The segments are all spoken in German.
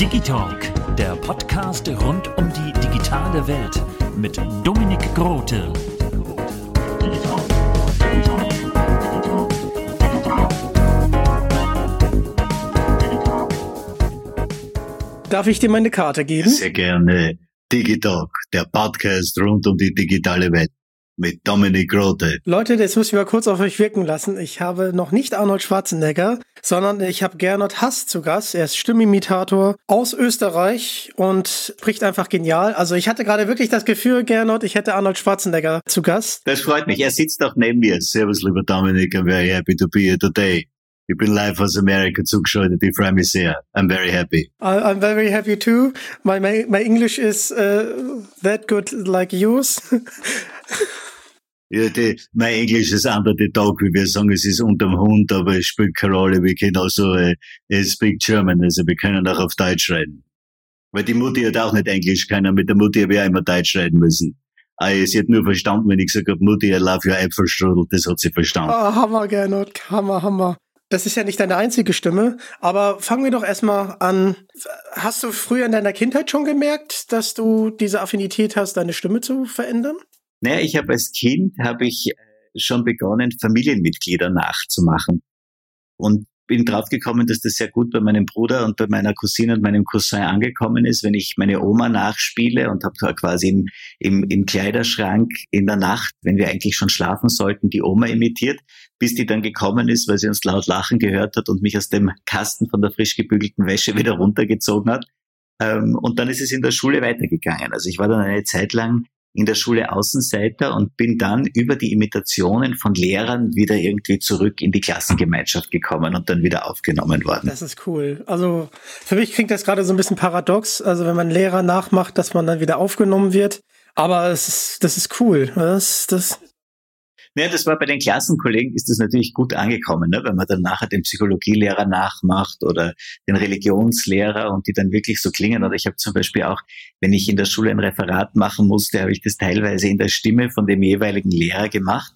Digitalk, der Podcast rund um die digitale Welt mit Dominik Grote. Darf ich dir meine Karte geben? Sehr gerne. Digitalk, der Podcast rund um die digitale Welt mit Dominik Grote. Leute, das muss ich mal kurz auf euch wirken lassen. Ich habe noch nicht Arnold Schwarzenegger, sondern ich habe Gernot Hass zu Gast. Er ist Stimmimitator aus Österreich und spricht einfach genial. Also ich hatte gerade wirklich das Gefühl, Gernot, ich hätte Arnold Schwarzenegger zu Gast. Das freut mich. Er sitzt auch neben mir. Servus, lieber Dominik. I'm very happy to be here today. Ich bin live aus Amerika zugeschaltet. Ich freue mich sehr. I'm very happy. I'm very happy too. My, my, my English is uh, that good like yours. Ja, die, mein Englisch ist under the dog, wie wir sagen, es ist unterm Hund, aber es spielt keine Rolle. Wir können auch so, äh, speak German, also wir können auch auf Deutsch reden. Weil die Mutti hat auch nicht Englisch können, mit der Mutti habe ich auch immer Deutsch reden müssen. Aber sie hat nur verstanden, wenn ich gesagt habe, Mutti, I love your Äpfelstrudel, das hat sie verstanden. Oh, Hammer, Gernot, Hammer, Hammer. Das ist ja nicht deine einzige Stimme, aber fangen wir doch erstmal an. Hast du früher in deiner Kindheit schon gemerkt, dass du diese Affinität hast, deine Stimme zu verändern? Naja, ich habe als Kind habe ich äh, schon begonnen, Familienmitglieder nachzumachen. Und bin draufgekommen, dass das sehr gut bei meinem Bruder und bei meiner Cousine und meinem Cousin angekommen ist, wenn ich meine Oma nachspiele und habe da quasi im, im, im Kleiderschrank in der Nacht, wenn wir eigentlich schon schlafen sollten, die Oma imitiert, bis die dann gekommen ist, weil sie uns laut lachen gehört hat und mich aus dem Kasten von der frisch gebügelten Wäsche wieder runtergezogen hat. Ähm, und dann ist es in der Schule weitergegangen. Also ich war dann eine Zeit lang in der Schule Außenseiter und bin dann über die Imitationen von Lehrern wieder irgendwie zurück in die Klassengemeinschaft gekommen und dann wieder aufgenommen worden. Das ist cool. Also für mich klingt das gerade so ein bisschen paradox. Also wenn man Lehrer nachmacht, dass man dann wieder aufgenommen wird. Aber es ist, das ist cool. Das, das, ja, das war bei den Klassenkollegen ist das natürlich gut angekommen, ne? wenn man dann nachher den Psychologielehrer nachmacht oder den Religionslehrer und die dann wirklich so klingen. Oder ich habe zum Beispiel auch, wenn ich in der Schule ein Referat machen musste, habe ich das teilweise in der Stimme von dem jeweiligen Lehrer gemacht.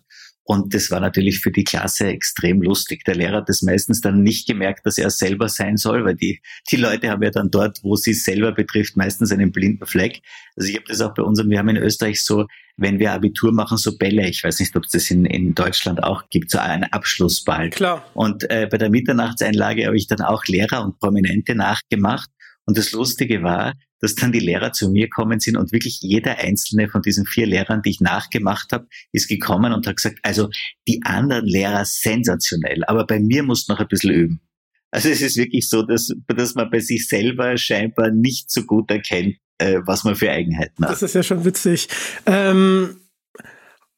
Und das war natürlich für die Klasse extrem lustig. Der Lehrer hat das meistens dann nicht gemerkt, dass er selber sein soll, weil die, die Leute haben ja dann dort, wo sie selber betrifft, meistens einen blinden Fleck. Also ich habe das auch bei uns, wir haben in Österreich so, wenn wir Abitur machen, so Bälle. Ich weiß nicht, ob es das in, in Deutschland auch gibt, so einen Abschlussball. Klar. Und äh, bei der Mitternachtseinlage habe ich dann auch Lehrer und Prominente nachgemacht. Und das Lustige war, dass dann die Lehrer zu mir kommen sind und wirklich jeder einzelne von diesen vier Lehrern, die ich nachgemacht habe, ist gekommen und hat gesagt, also die anderen Lehrer sensationell, aber bei mir muss noch ein bisschen üben. Also es ist wirklich so, dass, dass man bei sich selber scheinbar nicht so gut erkennt, äh, was man für Eigenheiten hat. Das ist ja schon witzig. Ähm,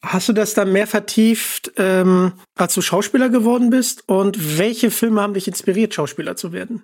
hast du das dann mehr vertieft, ähm, als du Schauspieler geworden bist? Und welche Filme haben dich inspiriert, Schauspieler zu werden?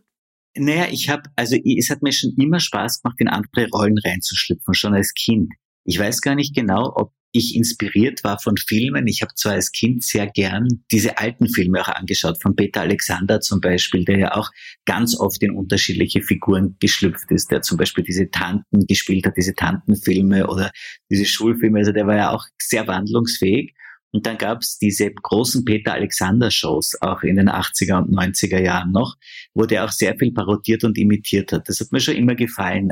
Naja, ich habe, also es hat mir schon immer Spaß gemacht, in andere Rollen reinzuschlüpfen, schon als Kind. Ich weiß gar nicht genau, ob ich inspiriert war von Filmen. Ich habe zwar als Kind sehr gern diese alten Filme auch angeschaut, von Peter Alexander zum Beispiel, der ja auch ganz oft in unterschiedliche Figuren geschlüpft ist, der zum Beispiel diese Tanten gespielt hat, diese Tantenfilme oder diese Schulfilme. Also der war ja auch sehr wandlungsfähig. Und dann gab es diese großen Peter Alexander Shows, auch in den 80er und 90er Jahren noch, wo der auch sehr viel parodiert und imitiert hat. Das hat mir schon immer gefallen.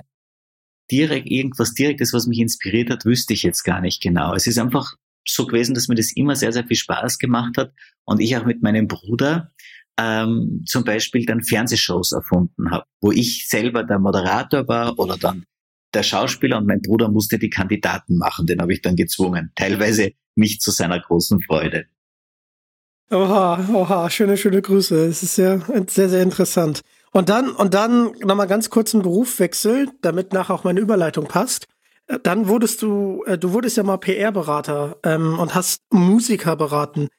Direkt irgendwas Direktes, was mich inspiriert hat, wüsste ich jetzt gar nicht genau. Es ist einfach so gewesen, dass mir das immer sehr, sehr viel Spaß gemacht hat. Und ich auch mit meinem Bruder, ähm, zum Beispiel dann Fernsehshows erfunden habe, wo ich selber der Moderator war oder dann der Schauspieler und mein Bruder musste die Kandidaten machen. Den habe ich dann gezwungen. Teilweise nicht zu seiner großen Freude. Oha, oha, schöne, schöne Grüße. Es ist sehr, sehr, sehr interessant. Und dann, und dann nochmal ganz kurz einen Berufswechsel, damit nachher auch meine Überleitung passt. Dann wurdest du, äh, du wurdest ja mal PR-Berater ähm, und hast Musiker beraten.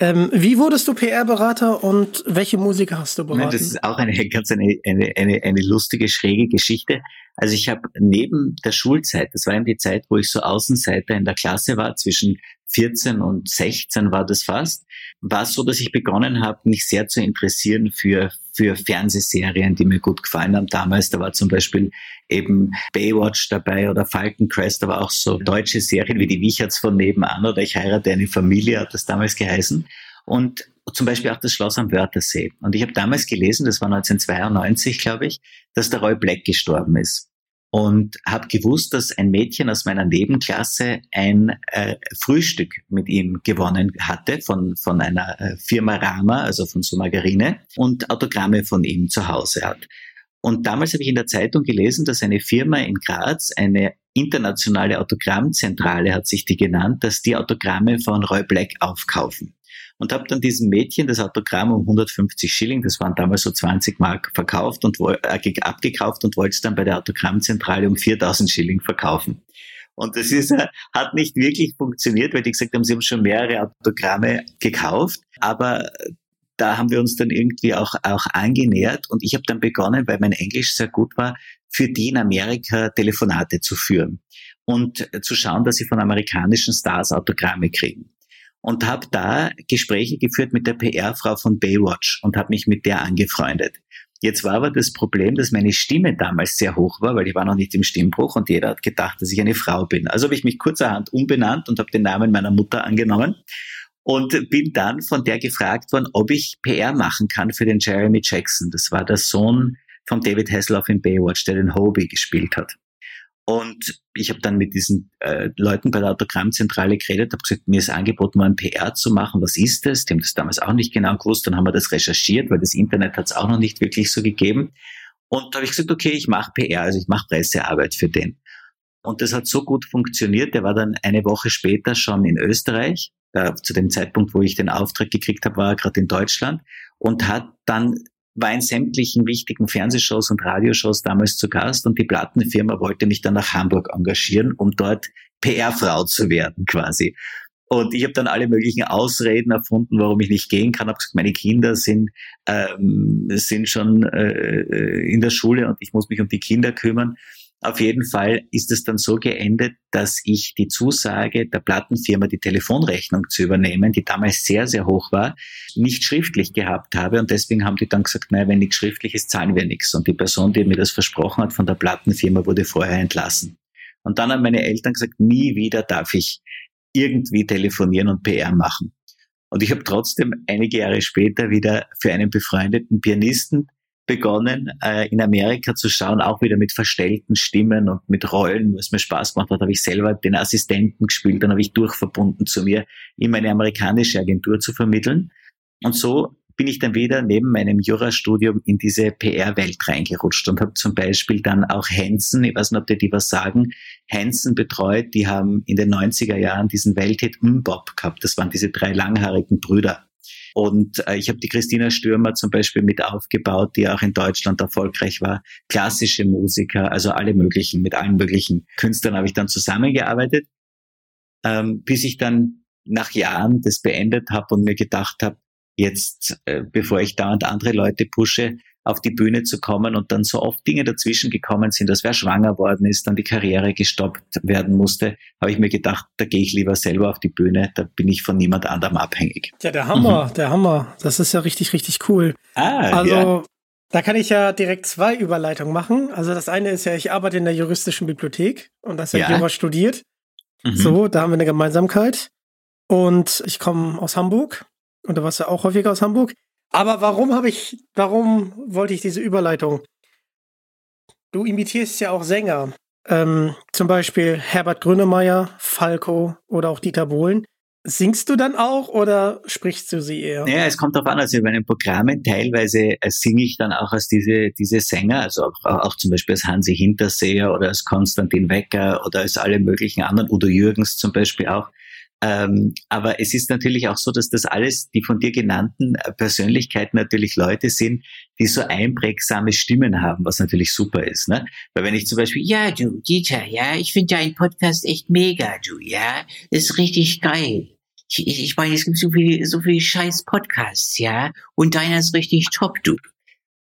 Ähm, wie wurdest du PR-Berater und welche Musiker hast du beraten? Das ist auch eine ganz eine, eine, eine, eine lustige, schräge Geschichte. Also ich habe neben der Schulzeit, das war eben die Zeit, wo ich so Außenseiter in der Klasse war, zwischen 14 und 16 war das fast, war es so, dass ich begonnen habe, mich sehr zu interessieren für, für Fernsehserien, die mir gut gefallen haben damals. Da war zum Beispiel eben Baywatch dabei oder Falcon Crest, aber auch so deutsche Serien wie die Wicherts von nebenan oder Ich heirate eine Familie, hat das damals geheißen. Und zum Beispiel auch das Schloss am Wörthersee. Und ich habe damals gelesen, das war 1992, glaube ich, dass der Roy Black gestorben ist und habe gewusst, dass ein Mädchen aus meiner Nebenklasse ein äh, Frühstück mit ihm gewonnen hatte von, von einer äh, Firma Rama, also von so Margarine, und Autogramme von ihm zu Hause hat. Und damals habe ich in der Zeitung gelesen, dass eine Firma in Graz, eine internationale Autogrammzentrale hat sich die genannt, dass die Autogramme von Roy Black aufkaufen und habe dann diesem Mädchen das Autogramm um 150 Schilling, das waren damals so 20 Mark, verkauft und äh, abgekauft und wollte es dann bei der Autogrammzentrale um 4000 Schilling verkaufen. Und das ist, hat nicht wirklich funktioniert, weil die gesagt haben, sie haben schon mehrere Autogramme gekauft, aber da haben wir uns dann irgendwie auch, auch angenähert. Und ich habe dann begonnen, weil mein Englisch sehr gut war, für die in Amerika Telefonate zu führen und zu schauen, dass sie von amerikanischen Stars Autogramme kriegen und habe da Gespräche geführt mit der PR-Frau von Baywatch und habe mich mit der angefreundet. Jetzt war aber das Problem, dass meine Stimme damals sehr hoch war, weil ich war noch nicht im Stimmbruch und jeder hat gedacht, dass ich eine Frau bin. Also habe ich mich kurzerhand umbenannt und habe den Namen meiner Mutter angenommen und bin dann von der gefragt worden, ob ich PR machen kann für den Jeremy Jackson. Das war der Sohn von David Hasselhoff in Baywatch, der den Hobie gespielt hat. Und ich habe dann mit diesen äh, Leuten bei der Autogrammzentrale geredet, habe gesagt, mir ist angeboten, mal ein PR zu machen. Was ist das? Die haben das damals auch nicht genau gewusst. Dann haben wir das recherchiert, weil das Internet hat es auch noch nicht wirklich so gegeben. Und da habe ich gesagt, okay, ich mache PR, also ich mache Pressearbeit für den. Und das hat so gut funktioniert. Der war dann eine Woche später schon in Österreich. Da, zu dem Zeitpunkt, wo ich den Auftrag gekriegt habe, war er gerade in Deutschland und hat dann war in sämtlichen wichtigen Fernsehshows und Radioshows damals zu Gast und die Plattenfirma wollte mich dann nach Hamburg engagieren, um dort PR-Frau zu werden quasi. Und ich habe dann alle möglichen Ausreden erfunden, warum ich nicht gehen kann. Hab gesagt, meine Kinder sind, ähm, sind schon äh, in der Schule und ich muss mich um die Kinder kümmern. Auf jeden Fall ist es dann so geendet, dass ich die Zusage der Plattenfirma, die Telefonrechnung zu übernehmen, die damals sehr, sehr hoch war, nicht schriftlich gehabt habe. Und deswegen haben die dann gesagt, naja, wenn nichts schriftlich ist, zahlen wir nichts. Und die Person, die mir das versprochen hat von der Plattenfirma, wurde vorher entlassen. Und dann haben meine Eltern gesagt, nie wieder darf ich irgendwie telefonieren und PR machen. Und ich habe trotzdem einige Jahre später wieder für einen befreundeten Pianisten begonnen, äh, in Amerika zu schauen, auch wieder mit verstellten Stimmen und mit Rollen, was mir Spaß gemacht hat, habe ich selber den Assistenten gespielt, dann habe ich durchverbunden zu mir, ihm eine amerikanische Agentur zu vermitteln. Und so bin ich dann wieder neben meinem Jurastudium in diese PR-Welt reingerutscht und habe zum Beispiel dann auch Hansen, ich weiß nicht, ob dir die was sagen, Hansen betreut, die haben in den 90er Jahren diesen Welthit Mbop gehabt. Das waren diese drei langhaarigen Brüder. Und äh, ich habe die Christina Stürmer zum Beispiel mit aufgebaut, die auch in Deutschland erfolgreich war. Klassische Musiker, also alle möglichen, mit allen möglichen Künstlern habe ich dann zusammengearbeitet, ähm, bis ich dann nach Jahren das beendet habe und mir gedacht habe, jetzt, äh, bevor ich dauernd andere Leute pushe, auf die Bühne zu kommen und dann so oft Dinge dazwischen gekommen sind, dass wer schwanger worden ist, dann die Karriere gestoppt werden musste, habe ich mir gedacht, da gehe ich lieber selber auf die Bühne, da bin ich von niemand anderem abhängig. Ja, der Hammer, mhm. der Hammer. Das ist ja richtig, richtig cool. Ah, also, ja. Da kann ich ja direkt zwei Überleitungen machen. Also das eine ist ja, ich arbeite in der juristischen Bibliothek und das ja Jura studiert. Mhm. So, da haben wir eine Gemeinsamkeit. Und ich komme aus Hamburg und du warst ja auch häufiger aus Hamburg. Aber warum habe ich, warum wollte ich diese Überleitung? Du imitierst ja auch Sänger. Ähm, zum Beispiel Herbert Grönemeyer, Falco oder auch Dieter Bohlen. Singst du dann auch oder sprichst du sie eher? Ja, es kommt darauf an, also in meinen Programmen teilweise äh, singe ich dann auch als diese, diese Sänger, also auch, auch zum Beispiel als Hansi Hinterseher oder als Konstantin Wecker oder als alle möglichen anderen, Udo Jürgens zum Beispiel auch. Ähm, aber es ist natürlich auch so, dass das alles, die von dir genannten äh, Persönlichkeiten natürlich Leute sind, die so einprägsame Stimmen haben, was natürlich super ist. Ne? Weil wenn ich zum Beispiel, ja, du, Dieter, ja, ich finde deinen Podcast echt mega, du, ja, das ist richtig geil. Ich, ich meine, es gibt so viel, so viel scheiß Podcasts, ja, und deiner ist richtig top, du.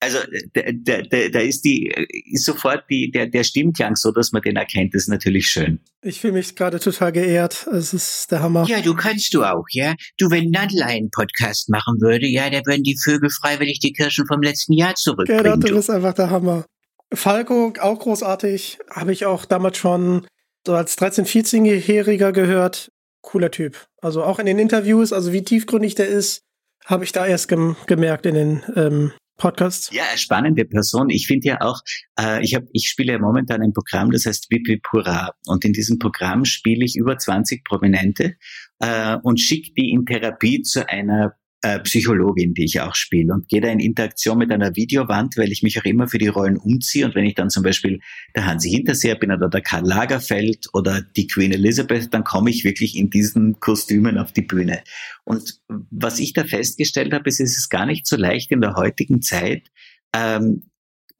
Also da, da, da, ist die ist sofort die, der, der Stimmklang so, dass man den erkennt, das ist natürlich schön. Ich fühle mich gerade total geehrt. Es ist der Hammer. Ja, du kannst du auch, ja. Du, wenn Nadel einen Podcast machen würde, ja, da würden die Vögel freiwillig die Kirschen vom letzten Jahr zurückbringen. Gerhard, du bist einfach der Hammer. Falco, auch großartig. Habe ich auch damals schon so als 13-, 14-Jähriger gehört. Cooler Typ. Also auch in den Interviews, also wie tiefgründig der ist, habe ich da erst gem gemerkt in den ähm, Podcasts. Ja, spannende Person. Ich finde ja auch, äh, ich, hab, ich spiele ja momentan ein Programm, das heißt Vipi Pura. Und in diesem Programm spiele ich über 20 Prominente äh, und schicke die in Therapie zu einer äh, Psychologin, die ich auch spiele und gehe da in Interaktion mit einer Videowand, weil ich mich auch immer für die Rollen umziehe und wenn ich dann zum Beispiel der Hansi Hinterseher bin oder der Karl Lagerfeld oder die Queen Elizabeth, dann komme ich wirklich in diesen Kostümen auf die Bühne. Und was ich da festgestellt habe, ist, es ist gar nicht so leicht in der heutigen Zeit, ähm,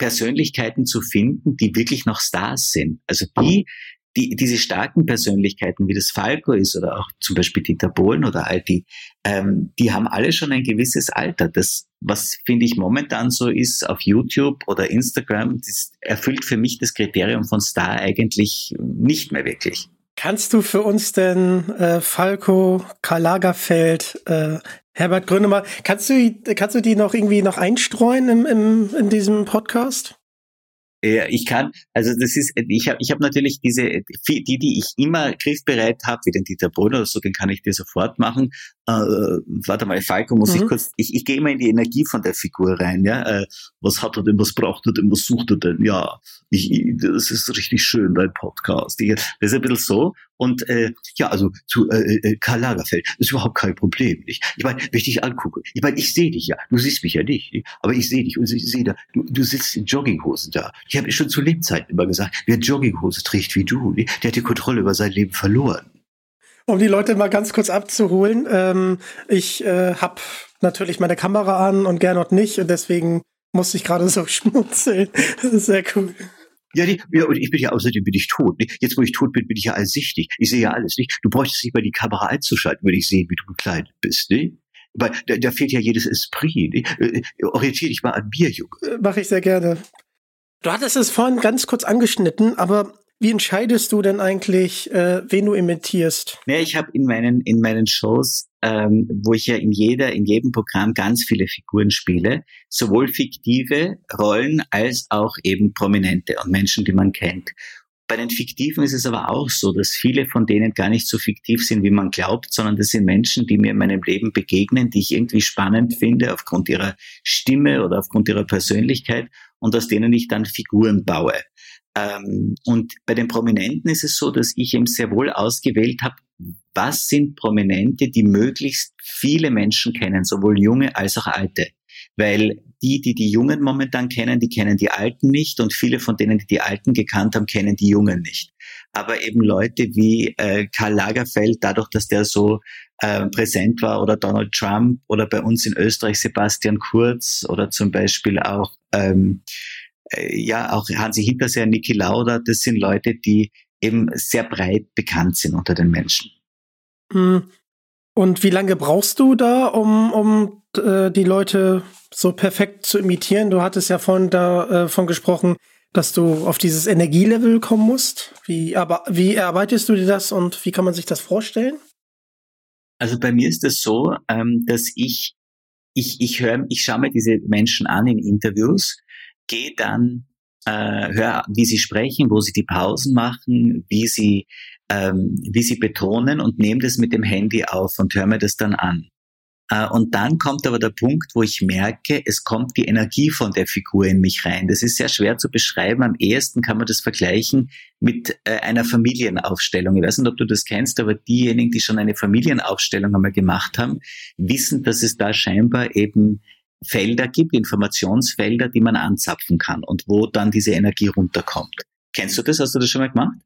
Persönlichkeiten zu finden, die wirklich noch Stars sind. Also die, die, diese starken Persönlichkeiten, wie das Falco ist oder auch zum Beispiel Dieter Bohlen oder all die, ähm, die haben alle schon ein gewisses Alter. Das, was finde ich momentan so ist auf YouTube oder Instagram, das erfüllt für mich das Kriterium von Star eigentlich nicht mehr wirklich. Kannst du für uns denn äh, Falco, Karl Lagerfeld, äh, Herbert Grönemeyer, kannst du, kannst du die noch irgendwie noch einstreuen im, im, in diesem Podcast? Ja, ich kann, also das ist, ich habe ich hab natürlich diese, die, die ich immer griffbereit habe, wie den Dieter Brunner oder so, den kann ich dir sofort machen. Äh, warte mal, Falco muss mhm. ich kurz, ich, ich gehe immer in die Energie von der Figur rein, ja. Äh, was hat er denn, was braucht er denn, was sucht er denn? Ja, ich, das ist richtig schön, dein Podcast. Ich, das ist ein bisschen so. Und äh, ja, also zu äh, äh, Karl Lagerfeld, das ist überhaupt kein Problem. Nicht? Ich meine, wenn ich dich angucke, ich meine, ich sehe dich ja, du siehst mich ja nicht, nicht? aber ich sehe dich und ich sehe da, du, du sitzt in Jogginghosen da. Ich habe schon zu Lebzeiten immer gesagt, wer Jogginghose trägt wie du, nicht? der hat die Kontrolle über sein Leben verloren. Um die Leute mal ganz kurz abzuholen, ähm, ich äh, habe natürlich meine Kamera an und Gernot nicht und deswegen musste ich gerade so schmunzeln. Das ist sehr cool. Ja, die, ja, und ich bin ja außerdem bin ich tot. Nicht? Jetzt, wo ich tot bin, bin ich ja allsichtig. Ich sehe ja alles. Nicht? Du bräuchtest nicht mal die Kamera einzuschalten, würde ich sehen, wie du gekleidet bist. Nicht? Weil da, da fehlt ja jedes Esprit. Nicht? Äh, orientier dich mal an mir, Junge. Äh, Mache ich sehr gerne. Du hattest es vorhin ganz kurz angeschnitten, aber wie entscheidest du denn eigentlich, äh, wen du imitierst? Ja, ich habe in meinen in meinen Shows, ähm, wo ich ja in jeder in jedem Programm ganz viele Figuren spiele, sowohl fiktive Rollen als auch eben prominente und Menschen, die man kennt. Bei den Fiktiven ist es aber auch so, dass viele von denen gar nicht so fiktiv sind, wie man glaubt, sondern das sind Menschen, die mir in meinem Leben begegnen, die ich irgendwie spannend finde aufgrund ihrer Stimme oder aufgrund ihrer Persönlichkeit und aus denen ich dann Figuren baue. Ähm, und bei den Prominenten ist es so, dass ich eben sehr wohl ausgewählt habe, was sind Prominente, die möglichst viele Menschen kennen, sowohl junge als auch alte. Weil die, die die Jungen momentan kennen, die kennen die Alten nicht und viele von denen, die die Alten gekannt haben, kennen die Jungen nicht. Aber eben Leute wie äh, Karl Lagerfeld, dadurch, dass der so äh, präsent war, oder Donald Trump oder bei uns in Österreich Sebastian Kurz oder zum Beispiel auch ähm, äh, ja auch Hansi Hinterseher, Niki Lauda, das sind Leute, die eben sehr breit bekannt sind unter den Menschen. Hm. Und wie lange brauchst du da, um, um äh, die Leute so perfekt zu imitieren? Du hattest ja vorhin davon äh, gesprochen, dass du auf dieses Energielevel kommen musst. Wie, aber, wie erarbeitest du dir das und wie kann man sich das vorstellen? Also bei mir ist es so, ähm, dass ich, ich, ich höre, ich schaue mir diese Menschen an in Interviews, gehe dann, äh, höre, wie sie sprechen, wo sie die Pausen machen, wie sie ähm, wie sie betonen und nehme das mit dem Handy auf und höre mir das dann an. Äh, und dann kommt aber der Punkt, wo ich merke, es kommt die Energie von der Figur in mich rein. Das ist sehr schwer zu beschreiben. Am ehesten kann man das vergleichen mit äh, einer Familienaufstellung. Ich weiß nicht, ob du das kennst, aber diejenigen, die schon eine Familienaufstellung einmal gemacht haben, wissen, dass es da scheinbar eben Felder gibt, Informationsfelder, die man anzapfen kann und wo dann diese Energie runterkommt. Kennst du das? Hast du das schon mal gemacht?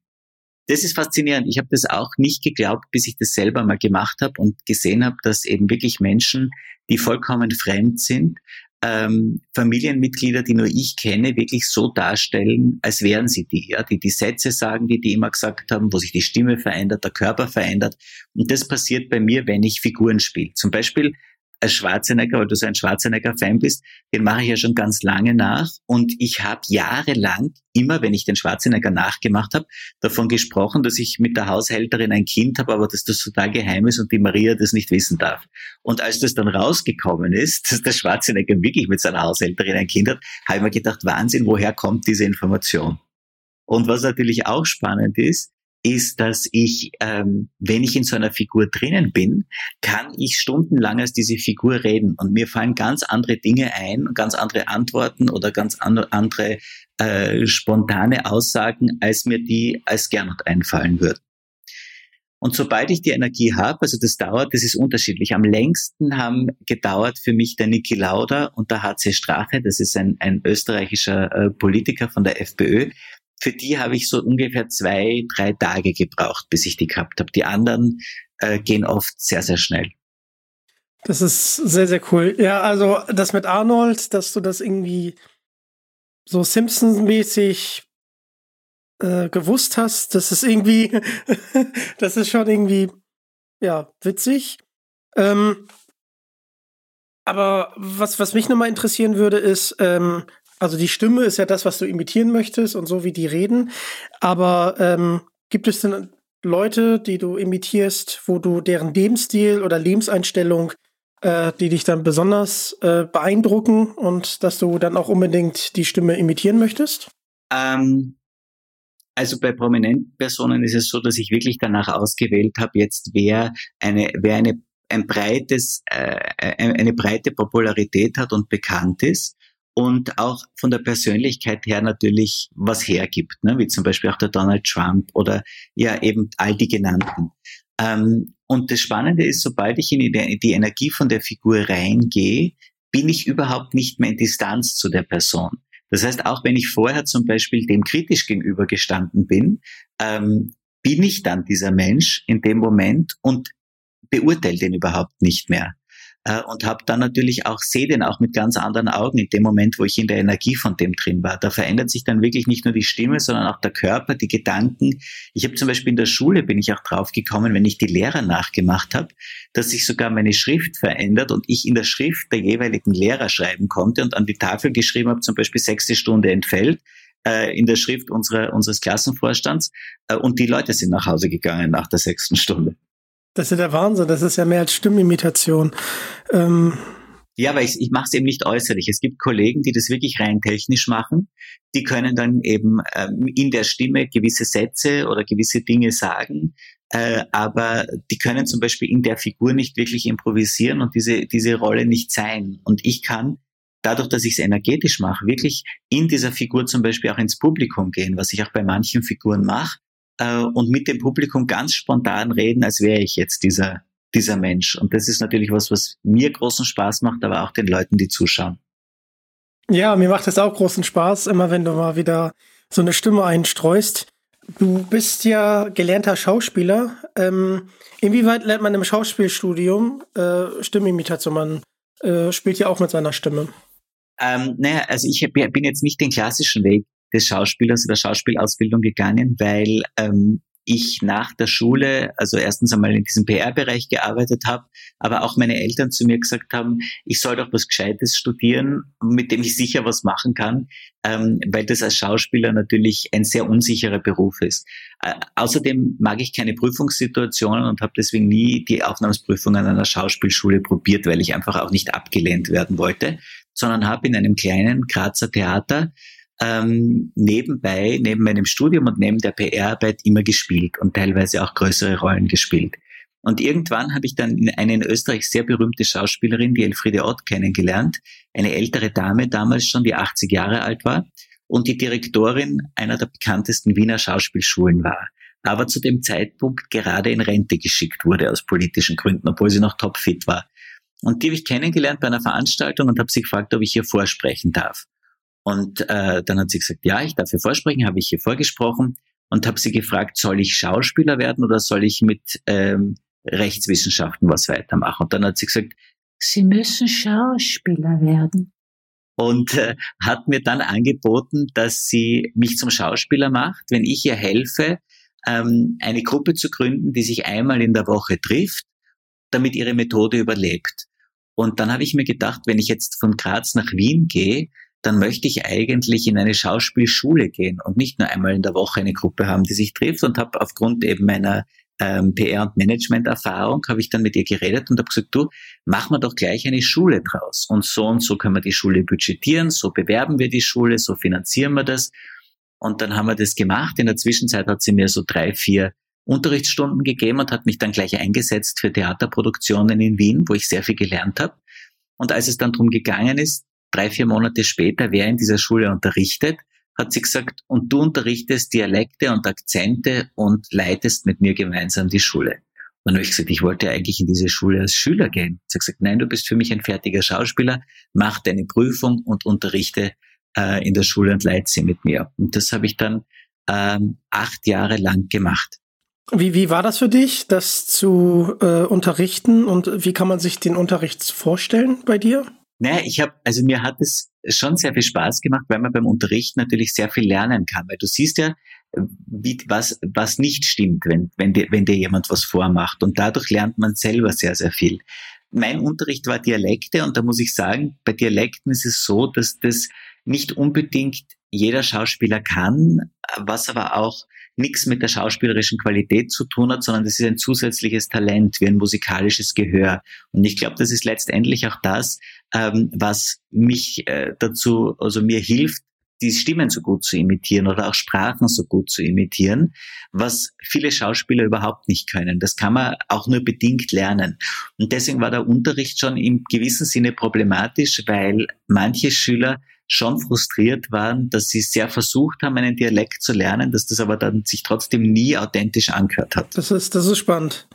das ist faszinierend. Ich habe das auch nicht geglaubt, bis ich das selber mal gemacht habe und gesehen habe, dass eben wirklich Menschen, die vollkommen fremd sind, ähm, Familienmitglieder, die nur ich kenne, wirklich so darstellen, als wären sie die, ja, die die Sätze sagen, die die immer gesagt haben, wo sich die Stimme verändert, der Körper verändert. Und das passiert bei mir, wenn ich Figuren spiele. Zum Beispiel als Schwarzenegger, weil du so ein Schwarzenegger-Fan bist, den mache ich ja schon ganz lange nach. Und ich habe jahrelang, immer wenn ich den Schwarzenegger nachgemacht habe, davon gesprochen, dass ich mit der Haushälterin ein Kind habe, aber dass das total geheim ist und die Maria das nicht wissen darf. Und als das dann rausgekommen ist, dass der Schwarzenegger wirklich mit seiner Haushälterin ein Kind hat, habe ich mir gedacht, Wahnsinn, woher kommt diese Information? Und was natürlich auch spannend ist, ist, dass ich, ähm, wenn ich in so einer Figur drinnen bin, kann ich stundenlang als diese Figur reden und mir fallen ganz andere Dinge ein, ganz andere Antworten oder ganz andere äh, spontane Aussagen, als mir die als Gernot einfallen würden. Und sobald ich die Energie habe, also das dauert, das ist unterschiedlich. Am längsten haben gedauert für mich der Niki Lauda und der HC Strache, das ist ein, ein österreichischer äh, Politiker von der FPÖ, für die habe ich so ungefähr zwei, drei Tage gebraucht, bis ich die gehabt habe. Die anderen äh, gehen oft sehr, sehr schnell. Das ist sehr, sehr cool. Ja, also das mit Arnold, dass du das irgendwie so Simpsons-mäßig äh, gewusst hast, das ist irgendwie, das ist schon irgendwie, ja, witzig. Ähm, aber was, was mich nochmal interessieren würde, ist, ähm, also die Stimme ist ja das, was du imitieren möchtest und so wie die reden. Aber ähm, gibt es denn Leute, die du imitierst, wo du deren Lebensstil oder Lebenseinstellung, äh, die dich dann besonders äh, beeindrucken und dass du dann auch unbedingt die Stimme imitieren möchtest? Ähm, also bei prominenten Personen ist es so, dass ich wirklich danach ausgewählt habe, jetzt wer eine, wer eine ein breites, äh, eine breite Popularität hat und bekannt ist und auch von der Persönlichkeit her natürlich was hergibt, ne? wie zum Beispiel auch der Donald Trump oder ja eben all die genannten. Ähm, und das Spannende ist, sobald ich in die, Energie von der Figur reingehe, bin ich überhaupt nicht mehr in Distanz zu der Person. Das heißt, auch wenn ich vorher zum Beispiel dem kritisch gegenübergestanden bin, ähm, bin ich dann dieser Mensch in dem Moment und beurteile den überhaupt nicht mehr äh, und habe dann natürlich auch, sehe den auch mit ganz anderen Augen in dem Moment, wo ich in der Energie von dem drin war. Da verändert sich dann wirklich nicht nur die Stimme, sondern auch der Körper, die Gedanken. Ich habe zum Beispiel in der Schule, bin ich auch drauf gekommen, wenn ich die Lehrer nachgemacht habe, dass sich sogar meine Schrift verändert und ich in der Schrift der jeweiligen Lehrer schreiben konnte und an die Tafel geschrieben habe, zum Beispiel sechste Stunde entfällt äh, in der Schrift unserer, unseres Klassenvorstands äh, und die Leute sind nach Hause gegangen nach der sechsten Stunde. Das ist der Wahnsinn. Das ist ja mehr als Stimmimitation. Ähm ja, aber ich, ich mache es eben nicht äußerlich. Es gibt Kollegen, die das wirklich rein technisch machen. Die können dann eben ähm, in der Stimme gewisse Sätze oder gewisse Dinge sagen, äh, aber die können zum Beispiel in der Figur nicht wirklich improvisieren und diese, diese Rolle nicht sein. Und ich kann dadurch, dass ich es energetisch mache, wirklich in dieser Figur zum Beispiel auch ins Publikum gehen, was ich auch bei manchen Figuren mache äh, und mit dem Publikum ganz spontan reden, als wäre ich jetzt dieser, dieser Mensch. Und das ist natürlich was, was mir großen Spaß macht, aber auch den Leuten, die zuschauen. Ja, mir macht es auch großen Spaß, immer wenn du mal wieder so eine Stimme einstreust. Du bist ja gelernter Schauspieler. Ähm, inwieweit lernt man im Schauspielstudium äh, Stimmimitation? Man äh, spielt ja auch mit seiner Stimme. Ähm, naja, also ich bin jetzt nicht den klassischen Weg des Schauspielers oder Schauspielausbildung gegangen, weil ähm, ich nach der Schule, also erstens einmal in diesem PR-Bereich gearbeitet habe, aber auch meine Eltern zu mir gesagt haben, ich soll doch was Gescheites studieren, mit dem ich sicher was machen kann, ähm, weil das als Schauspieler natürlich ein sehr unsicherer Beruf ist. Äh, außerdem mag ich keine Prüfungssituationen und habe deswegen nie die Aufnahmsprüfung an einer Schauspielschule probiert, weil ich einfach auch nicht abgelehnt werden wollte, sondern habe in einem kleinen Grazer Theater ähm, nebenbei, neben meinem Studium und neben der PR-Arbeit immer gespielt und teilweise auch größere Rollen gespielt. Und irgendwann habe ich dann eine in Österreich sehr berühmte Schauspielerin, die Elfriede Ott, kennengelernt. Eine ältere Dame, damals schon, die 80 Jahre alt war und die Direktorin einer der bekanntesten Wiener Schauspielschulen war. Aber zu dem Zeitpunkt gerade in Rente geschickt wurde aus politischen Gründen, obwohl sie noch topfit war. Und die habe ich kennengelernt bei einer Veranstaltung und habe sie gefragt, ob ich hier vorsprechen darf. Und äh, dann hat sie gesagt, ja, ich darf hier vorsprechen, habe ich hier vorgesprochen und habe sie gefragt, soll ich Schauspieler werden oder soll ich mit ähm, Rechtswissenschaften was weitermachen? Und dann hat sie gesagt, Sie müssen Schauspieler werden. Und äh, hat mir dann angeboten, dass sie mich zum Schauspieler macht, wenn ich ihr helfe, ähm, eine Gruppe zu gründen, die sich einmal in der Woche trifft, damit ihre Methode überlebt. Und dann habe ich mir gedacht, wenn ich jetzt von Graz nach Wien gehe, dann möchte ich eigentlich in eine Schauspielschule gehen und nicht nur einmal in der Woche eine Gruppe haben, die sich trifft und habe aufgrund eben meiner ähm, PR- und Management-Erfahrung, habe ich dann mit ihr geredet und habe gesagt, du, machen wir doch gleich eine Schule draus. Und so und so können wir die Schule budgetieren, so bewerben wir die Schule, so finanzieren wir das. Und dann haben wir das gemacht. In der Zwischenzeit hat sie mir so drei, vier Unterrichtsstunden gegeben und hat mich dann gleich eingesetzt für Theaterproduktionen in Wien, wo ich sehr viel gelernt habe. Und als es dann darum gegangen ist, drei, vier Monate später, wer in dieser Schule unterrichtet, hat sie gesagt, und du unterrichtest Dialekte und Akzente und leitest mit mir gemeinsam die Schule. Und dann habe ich gesagt, ich wollte eigentlich in diese Schule als Schüler gehen. Sie hat gesagt, nein, du bist für mich ein fertiger Schauspieler, mach deine Prüfung und unterrichte äh, in der Schule und leite sie mit mir. Und das habe ich dann ähm, acht Jahre lang gemacht. Wie, wie war das für dich, das zu äh, unterrichten und wie kann man sich den Unterricht vorstellen bei dir? Naja, ich habe, also mir hat es schon sehr viel Spaß gemacht, weil man beim Unterrichten natürlich sehr viel lernen kann, weil du siehst ja, wie, was, was nicht stimmt, wenn, wenn, dir, wenn dir jemand was vormacht. Und dadurch lernt man selber sehr, sehr viel. Mein Unterricht war Dialekte und da muss ich sagen, bei Dialekten ist es so, dass das nicht unbedingt jeder Schauspieler kann, was aber auch nichts mit der schauspielerischen Qualität zu tun hat, sondern das ist ein zusätzliches Talent, wie ein musikalisches Gehör. Und ich glaube, das ist letztendlich auch das, ähm, was mich äh, dazu, also mir hilft, die Stimmen so gut zu imitieren oder auch Sprachen so gut zu imitieren, was viele Schauspieler überhaupt nicht können. Das kann man auch nur bedingt lernen. Und deswegen war der Unterricht schon im gewissen Sinne problematisch, weil manche Schüler schon frustriert waren, dass sie sehr versucht haben, einen Dialekt zu lernen, dass das aber dann sich trotzdem nie authentisch angehört hat. Das ist, das ist spannend.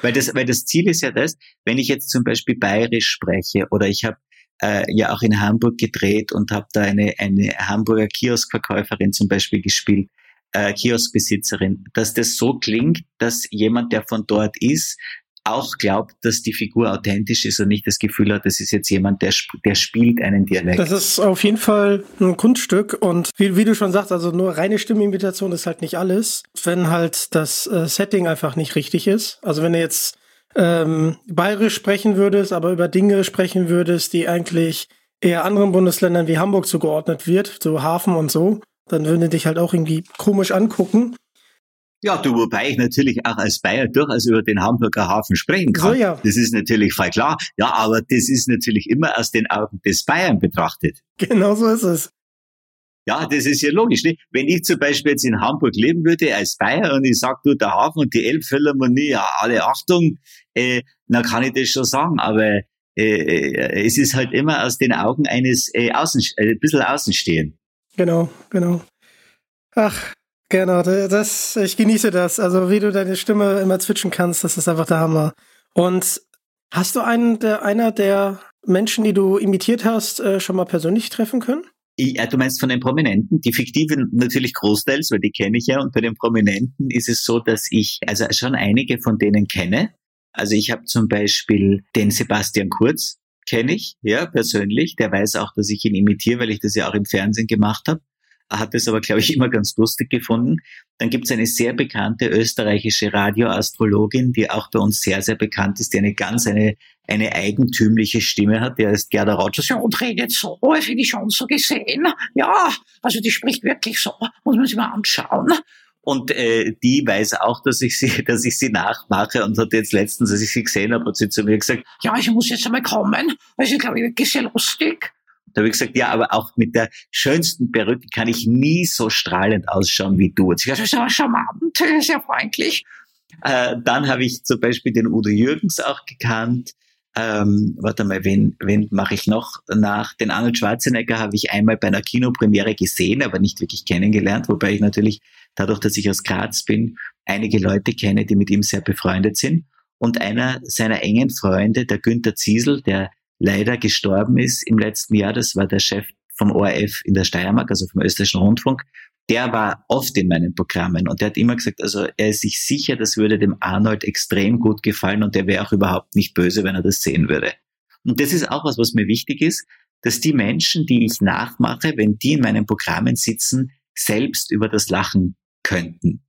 Weil das, weil das Ziel ist ja das, wenn ich jetzt zum Beispiel bayerisch spreche oder ich habe äh, ja auch in Hamburg gedreht und habe da eine, eine Hamburger Kioskverkäuferin zum Beispiel gespielt, äh, Kioskbesitzerin, dass das so klingt, dass jemand, der von dort ist, auch glaubt, dass die Figur authentisch ist und nicht das Gefühl hat, das ist jetzt jemand, der, sp der spielt einen Dialekt. Das ist auf jeden Fall ein Kunststück und wie, wie du schon sagst, also nur reine Stimmimitation ist halt nicht alles, wenn halt das äh, Setting einfach nicht richtig ist. Also wenn du jetzt ähm, bayerisch sprechen würdest, aber über Dinge sprechen würdest, die eigentlich eher anderen Bundesländern wie Hamburg zugeordnet wird, so Hafen und so, dann würden die dich halt auch irgendwie komisch angucken. Ja, du, wobei ich natürlich auch als Bayer durchaus über den Hamburger Hafen sprechen kann. So, ja. Das ist natürlich voll klar. Ja, aber das ist natürlich immer aus den Augen des Bayern betrachtet. Genau so ist es. Ja, das ist ja logisch. Nicht? Wenn ich zum Beispiel jetzt in Hamburg leben würde als Bayer und ich sag, du, der Hafen und die Elbphilharmonie, ja, alle Achtung, äh, dann kann ich das schon sagen. Aber äh, äh, es ist halt immer aus den Augen eines äh, Außen, äh, ein bisschen Außenstehen. Genau, genau. Ach, Genau, das, ich genieße das. Also wie du deine Stimme immer zwitschen kannst, das ist einfach der Hammer. Und hast du einen der, einer der Menschen, die du imitiert hast, äh, schon mal persönlich treffen können? Ja, du meinst von den Prominenten, die fiktiven natürlich großteils, weil die kenne ich ja. Und bei den Prominenten ist es so, dass ich also schon einige von denen kenne. Also ich habe zum Beispiel den Sebastian Kurz, kenne ich, ja, persönlich. Der weiß auch, dass ich ihn imitiere, weil ich das ja auch im Fernsehen gemacht habe hat es aber, glaube ich, immer ganz lustig gefunden. Dann gibt es eine sehr bekannte österreichische Radioastrologin, die auch bei uns sehr, sehr bekannt ist, die eine ganz eine, eine eigentümliche Stimme hat, der ist Gerda Rogers. Ja, und redet so, habe ich schon so gesehen. Ja, also die spricht wirklich so, muss man sich mal anschauen. Und äh, die weiß auch, dass ich sie, dass ich sie nachmache und hat jetzt letztens, als ich sie gesehen habe, hat sie zu mir gesagt, ja, ich muss jetzt einmal kommen, weil sie, glaube ich, wirklich sehr lustig. Da habe ich gesagt, ja, aber auch mit der schönsten Perücke kann ich nie so strahlend ausschauen wie du. Und sie gesagt, das ist ja charmant, sehr freundlich. Äh, dann habe ich zum Beispiel den Udo Jürgens auch gekannt. Ähm, warte mal, wen, wen mache ich noch nach? Den Arnold Schwarzenegger habe ich einmal bei einer Kinopremiere gesehen, aber nicht wirklich kennengelernt, wobei ich natürlich dadurch, dass ich aus Graz bin, einige Leute kenne, die mit ihm sehr befreundet sind. Und einer seiner engen Freunde, der Günther Ziesel, der leider gestorben ist im letzten Jahr, das war der Chef vom ORF in der Steiermark, also vom österreichischen Rundfunk, der war oft in meinen Programmen und der hat immer gesagt, also er ist sich sicher, das würde dem Arnold extrem gut gefallen und der wäre auch überhaupt nicht böse, wenn er das sehen würde. Und das ist auch was, was mir wichtig ist, dass die Menschen, die ich nachmache, wenn die in meinen Programmen sitzen, selbst über das lachen könnten.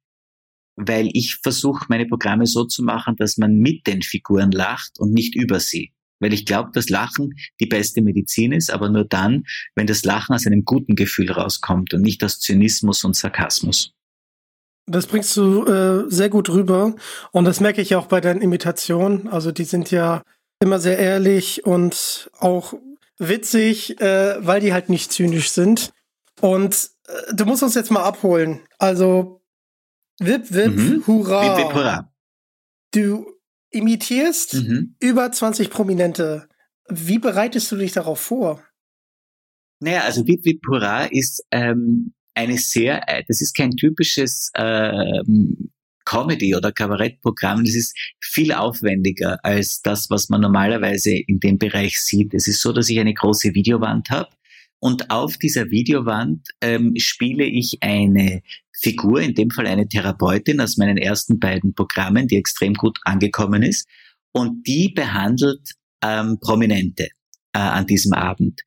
Weil ich versuche, meine Programme so zu machen, dass man mit den Figuren lacht und nicht über sie. Weil ich glaube, dass Lachen die beste Medizin ist, aber nur dann, wenn das Lachen aus einem guten Gefühl rauskommt und nicht aus Zynismus und Sarkasmus. Das bringst du äh, sehr gut rüber. Und das merke ich auch bei deinen Imitationen. Also die sind ja immer sehr ehrlich und auch witzig, äh, weil die halt nicht zynisch sind. Und äh, du musst uns jetzt mal abholen. Also, wip, wip, Mhm. hurra. Wip, wip, hurra. Du imitierst Mhm. über 20 Prominente. Wie bereitest du dich darauf vor? Naja, also Wip Hurra ist ähm, eine sehr, äh, das ist kein typisches ähm, Comedy- oder Kabarettprogramm. Das ist viel aufwendiger als das, was man normalerweise in dem Bereich sieht. Es ist so, dass ich eine große Videowand habe und auf dieser Videowand ähm, spiele ich eine Figur, in dem Fall eine Therapeutin aus meinen ersten beiden Programmen, die extrem gut angekommen ist. Und die behandelt ähm, Prominente äh, an diesem Abend.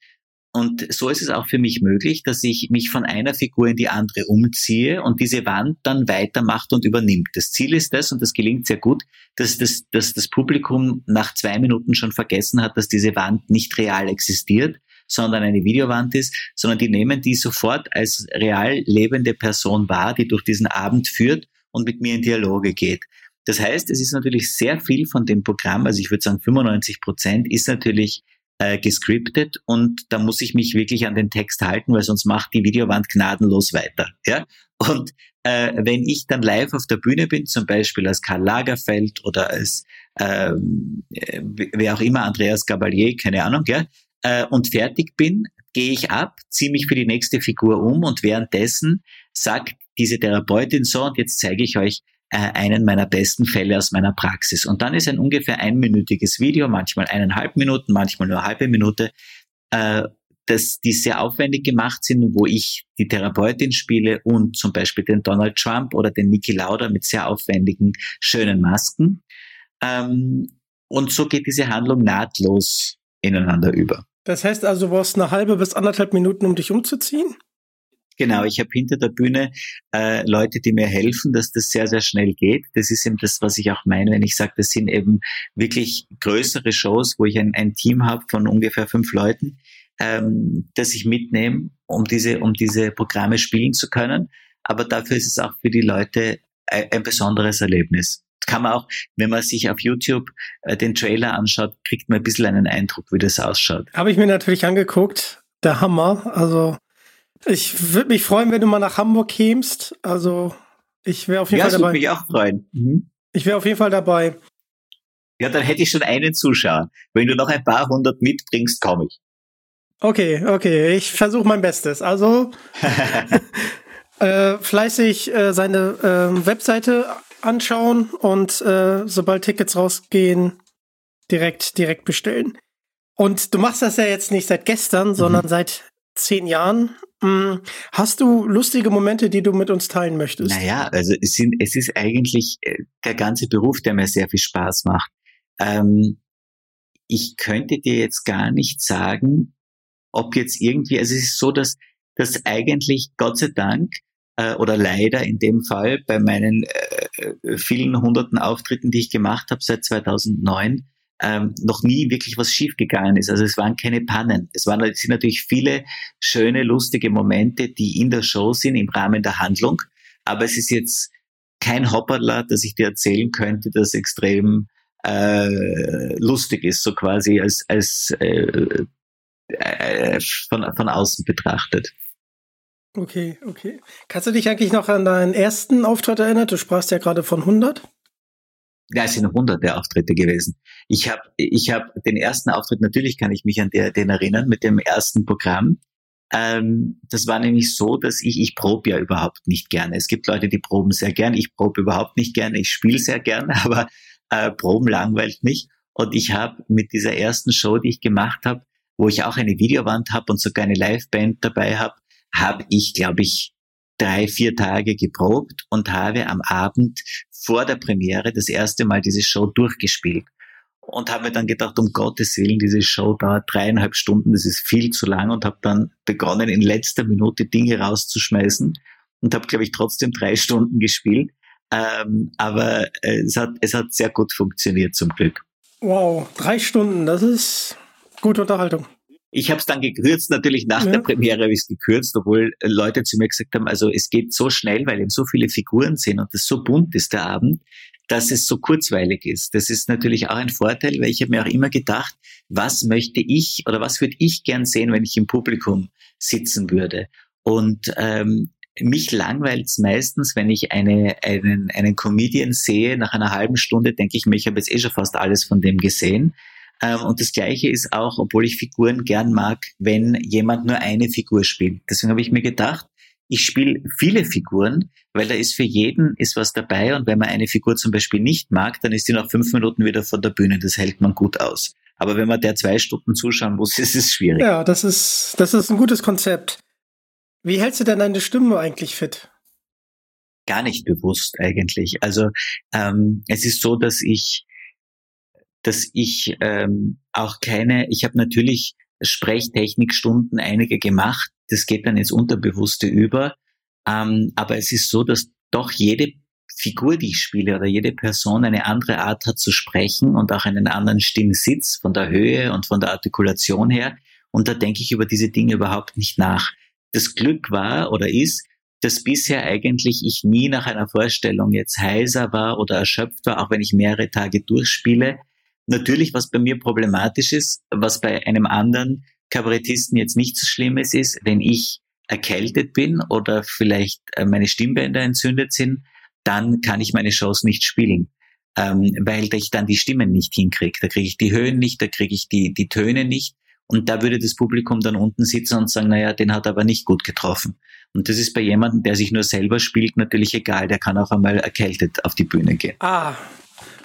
Und so ist es auch für mich möglich, dass ich mich von einer Figur in die andere umziehe und diese Wand dann weitermacht und übernimmt. Das Ziel ist das, und das gelingt sehr gut, dass das, dass das Publikum nach zwei Minuten schon vergessen hat, dass diese Wand nicht real existiert, sondern eine Videowand ist, sondern die nehmen die sofort als real lebende Person wahr, die durch diesen Abend führt und mit mir in Dialoge geht. Das heißt, es ist natürlich sehr viel von dem Programm, also ich würde sagen 95 Prozent ist natürlich äh, gescriptet und da muss ich mich wirklich an den Text halten, weil sonst macht die Videowand gnadenlos weiter. Ja? Und äh, wenn ich dann live auf der Bühne bin, zum Beispiel als Karl Lagerfeld oder als ähm, äh, wer auch immer, Andreas Gabalier, keine Ahnung, ja, äh, und fertig bin, gehe ich ab, ziehe mich für die nächste Figur um und währenddessen sagt diese Therapeutin so, und jetzt zeige ich euch äh, einen meiner besten Fälle aus meiner Praxis. Und dann ist ein ungefähr einminütiges Video, manchmal eineinhalb Minuten, manchmal nur eine halbe Minute, äh, dass die sehr aufwendig gemacht sind, wo ich die Therapeutin spiele und zum Beispiel den Donald Trump oder den Niki Lauda mit sehr aufwendigen, schönen Masken. Ähm, und so geht diese Handlung nahtlos ineinander über. Das heißt also, du brauchst eine halbe bis anderthalb Minuten, um dich umzuziehen? Genau, ich habe hinter der Bühne äh, Leute, die mir helfen, dass das sehr, sehr schnell geht. Das ist eben das, was ich auch meine, wenn ich sage, das sind eben wirklich größere Shows, wo ich ein, ein Team habe von ungefähr fünf Leuten, ähm, das ich mitnehme, um diese, um diese Programme spielen zu können. Aber dafür ist es auch für die Leute ein, ein besonderes Erlebnis. Kann man auch, wenn man sich auf YouTube äh, den Trailer anschaut, kriegt man ein bisschen einen Eindruck, wie das ausschaut. Habe ich mir natürlich angeguckt. Der Hammer. Also ich würde mich freuen, wenn du mal nach Hamburg kämst. Also ich wäre auf jeden ja, Fall das würde dabei. mich auch freuen. Mhm. Ich wäre auf jeden Fall dabei. Ja, dann hätte ich schon einen Zuschauer. Wenn du noch ein paar hundert mitbringst, komme ich. Okay, okay, ich versuche mein Bestes. Also äh, fleißig äh, seine äh, Webseite anschauen und äh, sobald Tickets rausgehen, direkt, direkt bestellen. Und du machst das ja jetzt nicht seit gestern, sondern seit zehn Jahren. Hm, Hast du lustige Momente, die du mit uns teilen möchtest? Naja, also es, sind, es ist eigentlich äh, der ganze Beruf, der mir sehr viel Spaß macht. Ähm, ich könnte dir jetzt gar nicht sagen, ob jetzt irgendwie, also es ist so, dass, dass eigentlich Gott sei Dank äh, oder leider in dem Fall bei meinen äh, vielen hunderten Auftritten, die ich gemacht habe seit 2009, ähm, noch nie wirklich was schiefgegangen ist. Also es waren keine Pannen. Es waren es sind natürlich viele schöne, lustige Momente, die in der Show sind, im Rahmen der Handlung. Aber es ist jetzt kein Hopperler, das ich dir erzählen könnte, das extrem äh, lustig ist, so quasi als, als äh, äh, von, von außen betrachtet. Okay, okay. Kannst du dich eigentlich noch an deinen ersten Auftritt erinnern? Du sprachst ja gerade von 100. Ja, es sind hunderte Auftritte gewesen. Ich habe ich hab den ersten Auftritt, natürlich kann ich mich an der, den erinnern, mit dem ersten Programm. Ähm, das war nämlich so, dass ich, ich probe ja überhaupt nicht gerne. Es gibt Leute, die proben sehr gerne. Ich probe überhaupt nicht gerne. Ich spiele sehr gerne, aber äh, proben langweilt mich. Und ich habe mit dieser ersten Show, die ich gemacht habe, wo ich auch eine Videowand habe und sogar eine Liveband dabei habe, habe ich, glaube ich, drei, vier Tage geprobt und habe am Abend vor der Premiere das erste Mal diese Show durchgespielt. Und habe mir dann gedacht, um Gottes Willen, diese Show dauert dreieinhalb Stunden, das ist viel zu lang und habe dann begonnen, in letzter Minute Dinge rauszuschmeißen und habe, glaube ich, trotzdem drei Stunden gespielt. Ähm, aber es, hat, es hat sehr gut funktioniert zum Glück. Wow, drei Stunden, das ist gute Unterhaltung. Ich habe es dann gekürzt, natürlich nach ja. der Premiere habe ich es gekürzt, obwohl Leute zu mir gesagt haben, also es geht so schnell, weil eben so viele Figuren sind und es so bunt ist der Abend, dass es so kurzweilig ist. Das ist natürlich auch ein Vorteil, weil ich habe mir auch immer gedacht, was möchte ich oder was würde ich gern sehen, wenn ich im Publikum sitzen würde. Und ähm, mich langweilt es meistens, wenn ich eine, einen, einen Comedian sehe, nach einer halben Stunde denke ich mir, ich habe jetzt eh schon fast alles von dem gesehen. Ähm, und das Gleiche ist auch, obwohl ich Figuren gern mag, wenn jemand nur eine Figur spielt. Deswegen habe ich mir gedacht, ich spiele viele Figuren, weil da ist für jeden ist was dabei und wenn man eine Figur zum Beispiel nicht mag, dann ist die nach fünf Minuten wieder von der Bühne. Das hält man gut aus. Aber wenn man der zwei Stunden zuschauen muss, ist es schwierig. Ja, das ist, das ist ein gutes Konzept. Wie hältst du denn deine Stimme eigentlich fit? Gar nicht bewusst eigentlich. Also ähm, es ist so, dass ich dass ich ähm, auch keine, ich habe natürlich Sprechtechnikstunden einige gemacht, das geht dann ins Unterbewusste über, ähm, aber es ist so, dass doch jede Figur, die ich spiele oder jede Person eine andere Art hat zu sprechen und auch einen anderen Stimmsitz von der Höhe und von der Artikulation her. Und da denke ich über diese Dinge überhaupt nicht nach. Das Glück war oder ist, dass bisher eigentlich ich nie nach einer Vorstellung jetzt heiser war oder erschöpft war, auch wenn ich mehrere Tage durchspiele, Natürlich, was bei mir problematisch ist, was bei einem anderen Kabarettisten jetzt nicht so schlimm ist, ist, wenn ich erkältet bin oder vielleicht äh, meine Stimmbänder entzündet sind, dann kann ich meine Shows nicht spielen, ähm, weil ich dann die Stimmen nicht hinkriege. Da kriege ich die Höhen nicht, da kriege ich die, die Töne nicht. Und da würde das Publikum dann unten sitzen und sagen, naja, den hat aber nicht gut getroffen. Und das ist bei jemandem, der sich nur selber spielt, natürlich egal. Der kann auch einmal erkältet auf die Bühne gehen. Ah,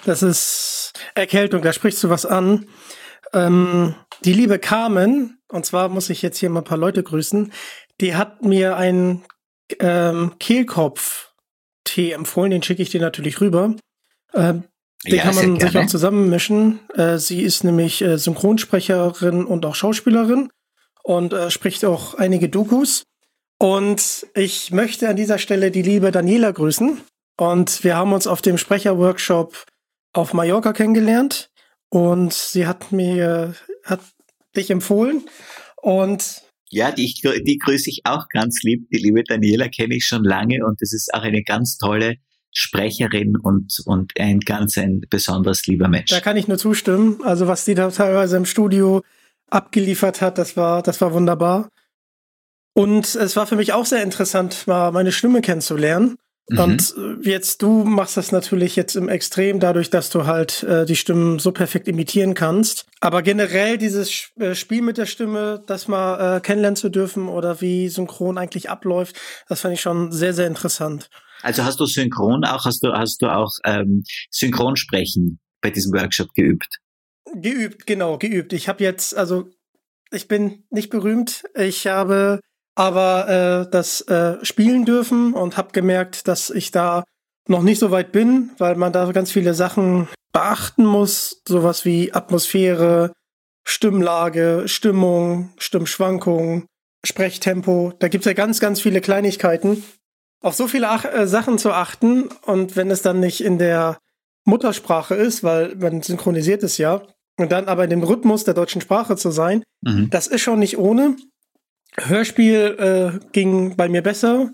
das ist Erkältung, da sprichst du was an. Ähm, die liebe Carmen, und zwar muss ich jetzt hier mal ein paar Leute grüßen, die hat mir einen ähm, Kehlkopf-Tee empfohlen, den schicke ich dir natürlich rüber. Ähm, den ja, kann man sich auch zusammenmischen. Äh, sie ist nämlich äh, Synchronsprecherin und auch Schauspielerin und äh, spricht auch einige Dokus. Und ich möchte an dieser Stelle die liebe Daniela grüßen. Und wir haben uns auf dem Sprecherworkshop auf Mallorca kennengelernt und sie hat mir, hat dich empfohlen und ja, die, die grüße ich auch ganz lieb. Die liebe Daniela kenne ich schon lange und das ist auch eine ganz tolle Sprecherin und, und ein ganz ein besonders lieber Mensch. Da kann ich nur zustimmen. Also was die da teilweise im Studio abgeliefert hat, das war, das war wunderbar. Und es war für mich auch sehr interessant, mal meine Stimme kennenzulernen. Mhm. Und äh, jetzt du machst das natürlich jetzt im Extrem dadurch, dass du halt äh, die Stimmen so perfekt imitieren kannst. Aber generell dieses äh, Spiel mit der Stimme, das mal äh, kennenlernen zu dürfen oder wie Synchron eigentlich abläuft, das fand ich schon sehr, sehr interessant. Also hast du Synchron auch, hast du, hast du auch ähm, Synchronsprechen bei diesem Workshop geübt? Geübt, genau, geübt. Ich habe jetzt, also ich bin nicht berühmt. Ich habe aber äh, das äh, spielen dürfen und habe gemerkt, dass ich da noch nicht so weit bin, weil man da ganz viele Sachen beachten muss, sowas wie Atmosphäre, Stimmlage, Stimmung, Stimmschwankung, Sprechtempo. Da gibt's ja ganz, ganz viele Kleinigkeiten. Auf so viele Ach äh, Sachen zu achten und wenn es dann nicht in der Muttersprache ist, weil man synchronisiert es ja, und dann aber in dem Rhythmus der deutschen Sprache zu sein, mhm. das ist schon nicht ohne. Hörspiel äh, ging bei mir besser,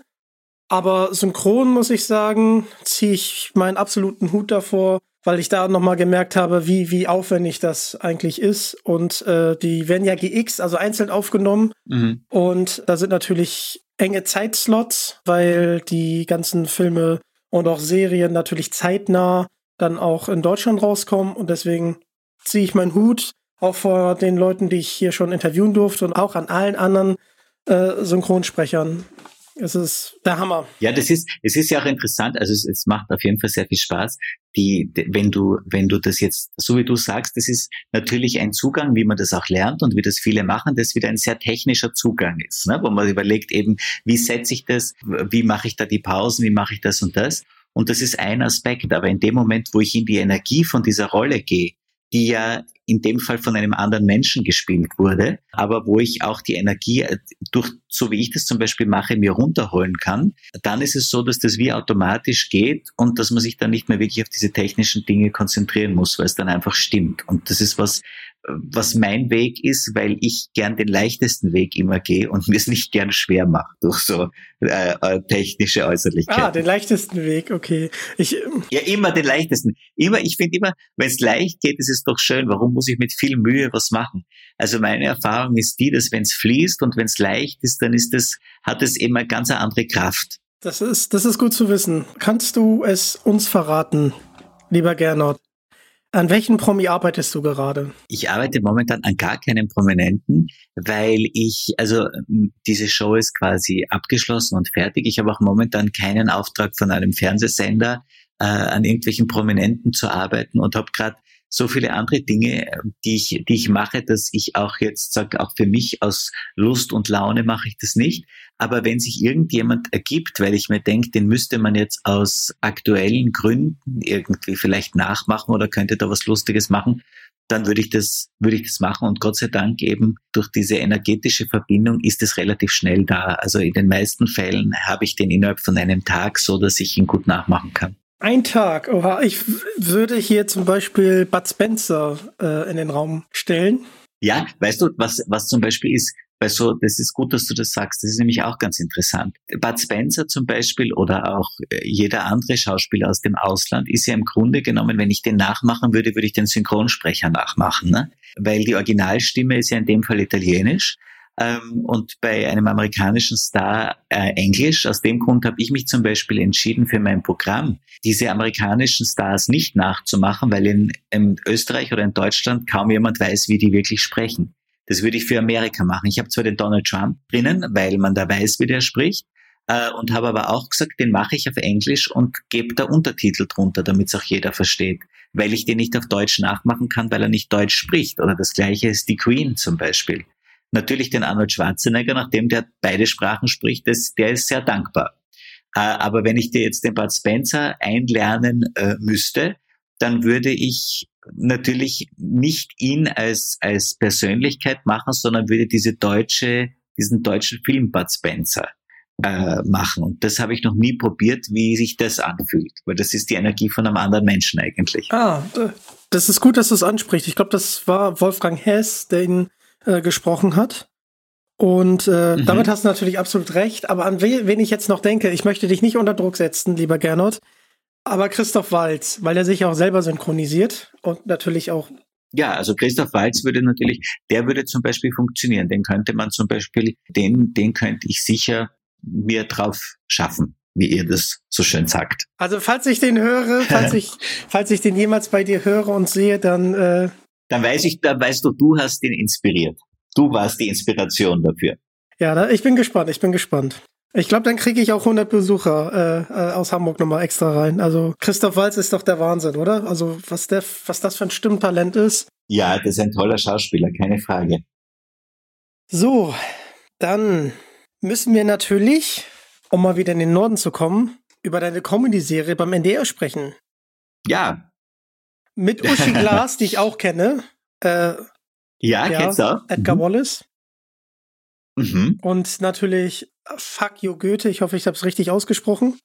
aber synchron muss ich sagen, ziehe ich meinen absoluten Hut davor, weil ich da nochmal gemerkt habe, wie, wie aufwendig das eigentlich ist. Und äh, die werden ja GX, also einzeln aufgenommen. Mhm. Und da sind natürlich enge Zeitslots, weil die ganzen Filme und auch Serien natürlich zeitnah dann auch in Deutschland rauskommen und deswegen ziehe ich meinen Hut auch vor den Leuten, die ich hier schon interviewen durfte und auch an allen anderen äh, Synchronsprechern. Es ist der Hammer. Ja, das ist, es ist ja auch interessant. Also es, es macht auf jeden Fall sehr viel Spaß. Die, wenn du, wenn du das jetzt, so wie du sagst, das ist natürlich ein Zugang, wie man das auch lernt und wie das viele machen, das wieder ein sehr technischer Zugang ist, ne? wo man überlegt eben, wie setze ich das, wie mache ich da die Pausen, wie mache ich das und das. Und das ist ein Aspekt. Aber in dem Moment, wo ich in die Energie von dieser Rolle gehe, die ja in dem Fall von einem anderen Menschen gespielt wurde, aber wo ich auch die Energie äh, durch, so wie ich das zum Beispiel mache, mir runterholen kann, dann ist es so, dass das wie automatisch geht und dass man sich dann nicht mehr wirklich auf diese technischen Dinge konzentrieren muss, weil es dann einfach stimmt. Und das ist was, was mein Weg ist, weil ich gern den leichtesten Weg immer gehe und mir es nicht gern schwer mache durch so äh, äh, technische Äußerlichkeiten. Ah, den leichtesten Weg, okay. Ich, ähm, ja, immer den leichtesten. Immer, ich finde immer, wenn es leicht geht, ist es doch schön. Warum muss ich mit viel Mühe was machen? Also meine Erfahrung ist die, dass wenn es fließt und wenn es leicht ist, dann ist es, hat es immer ganz eine andere Kraft. Das ist, das ist gut zu wissen. Kannst du es uns verraten, lieber Gernot? An welchen Promi arbeitest du gerade? Ich arbeite momentan an gar keinem Prominenten, weil ich, also diese Show ist quasi abgeschlossen und fertig. Ich habe auch momentan keinen Auftrag von einem Fernsehsender, äh, an irgendwelchen Prominenten zu arbeiten und habe gerade so viele andere Dinge, die ich, die ich mache, dass ich auch jetzt sage, auch für mich aus Lust und Laune mache ich das nicht. Aber wenn sich irgendjemand ergibt, weil ich mir denke, den müsste man jetzt aus aktuellen Gründen irgendwie vielleicht nachmachen oder könnte da was Lustiges machen, dann würde ich das, würde ich das machen. Und Gott sei Dank eben durch diese energetische Verbindung ist es relativ schnell da. Also in den meisten Fällen habe ich den innerhalb von einem Tag so, dass ich ihn gut nachmachen kann. Ein Tag. Oha, ich würde hier zum Beispiel Bud Spencer äh, in den Raum stellen. Ja, weißt du, was, was zum Beispiel ist, weil so, das ist gut, dass du das sagst. Das ist nämlich auch ganz interessant. Bud Spencer zum Beispiel oder auch äh, jeder andere Schauspieler aus dem Ausland ist ja im Grunde genommen, wenn ich den nachmachen würde, würde ich den Synchronsprecher nachmachen, ne? Weil die Originalstimme ist ja in dem Fall italienisch ähm, und bei einem amerikanischen Star äh, Englisch. Aus dem Grund habe ich mich zum Beispiel entschieden für mein Programm, diese amerikanischen Stars nicht nachzumachen, weil in, in Österreich oder in Deutschland kaum jemand weiß, wie die wirklich sprechen. Das würde ich für Amerika machen. Ich habe zwar den Donald Trump drinnen, weil man da weiß, wie der spricht, äh, und habe aber auch gesagt, den mache ich auf Englisch und gebe da Untertitel drunter, damit es auch jeder versteht, weil ich den nicht auf Deutsch nachmachen kann, weil er nicht Deutsch spricht. Oder das gleiche ist die Queen zum Beispiel natürlich den Arnold Schwarzenegger, nachdem der beide Sprachen spricht, das, der ist sehr dankbar. Äh, aber wenn ich dir jetzt den Bud Spencer einlernen äh, müsste, dann würde ich natürlich nicht ihn als, als Persönlichkeit machen, sondern würde diese deutsche, diesen deutschen Film Bud Spencer äh, machen. Und das habe ich noch nie probiert, wie sich das anfühlt, weil das ist die Energie von einem anderen Menschen eigentlich. Ah, das ist gut, dass du es ansprichst. Ich glaube, das war Wolfgang Hess, der ihn äh, gesprochen hat. Und äh, mhm. damit hast du natürlich absolut recht. Aber an wen ich jetzt noch denke, ich möchte dich nicht unter Druck setzen, lieber Gernot, aber Christoph Walz, weil er sich auch selber synchronisiert und natürlich auch. Ja, also Christoph Walz würde natürlich, der würde zum Beispiel funktionieren. Den könnte man zum Beispiel, den, den könnte ich sicher mir drauf schaffen, wie ihr das so schön sagt. Also falls ich den höre, falls ich, falls ich den jemals bei dir höre und sehe, dann äh, dann weiß ich, dann weißt du, du hast ihn inspiriert. Du warst die Inspiration dafür. Ja, ich bin gespannt, ich bin gespannt. Ich glaube, dann kriege ich auch 100 Besucher äh, äh, aus Hamburg nochmal extra rein. Also Christoph Walz ist doch der Wahnsinn, oder? Also was, der, was das für ein Stimmtalent ist. Ja, das ist ein toller Schauspieler, keine Frage. So, dann müssen wir natürlich, um mal wieder in den Norden zu kommen, über deine Comedy-Serie beim NDR sprechen. Ja, mit Uschi Glas, die ich auch kenne. Äh, ja, ja, kennst du? Edgar mhm. Wallace. Mhm. Und natürlich Fuck You Goethe, ich hoffe, ich habe es richtig ausgesprochen.